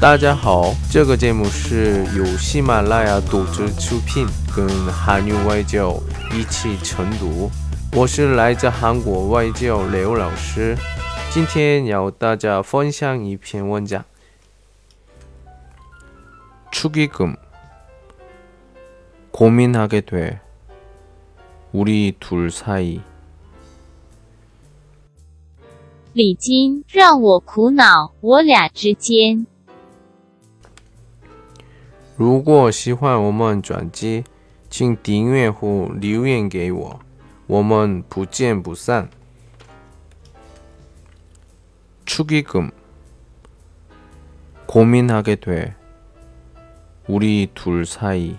大家好，这个节目是由喜马拉雅独自出品，跟韩语外教一起晨读。我是来自韩国外教刘老师，今天要大家分享一篇文章。축의금고민하게돼우리둘사이礼金让我苦恼，我俩之间。 如果喜欢我们专辑，请订阅或留言给我，我们不见不散。축의금고민하게돼우리둘사이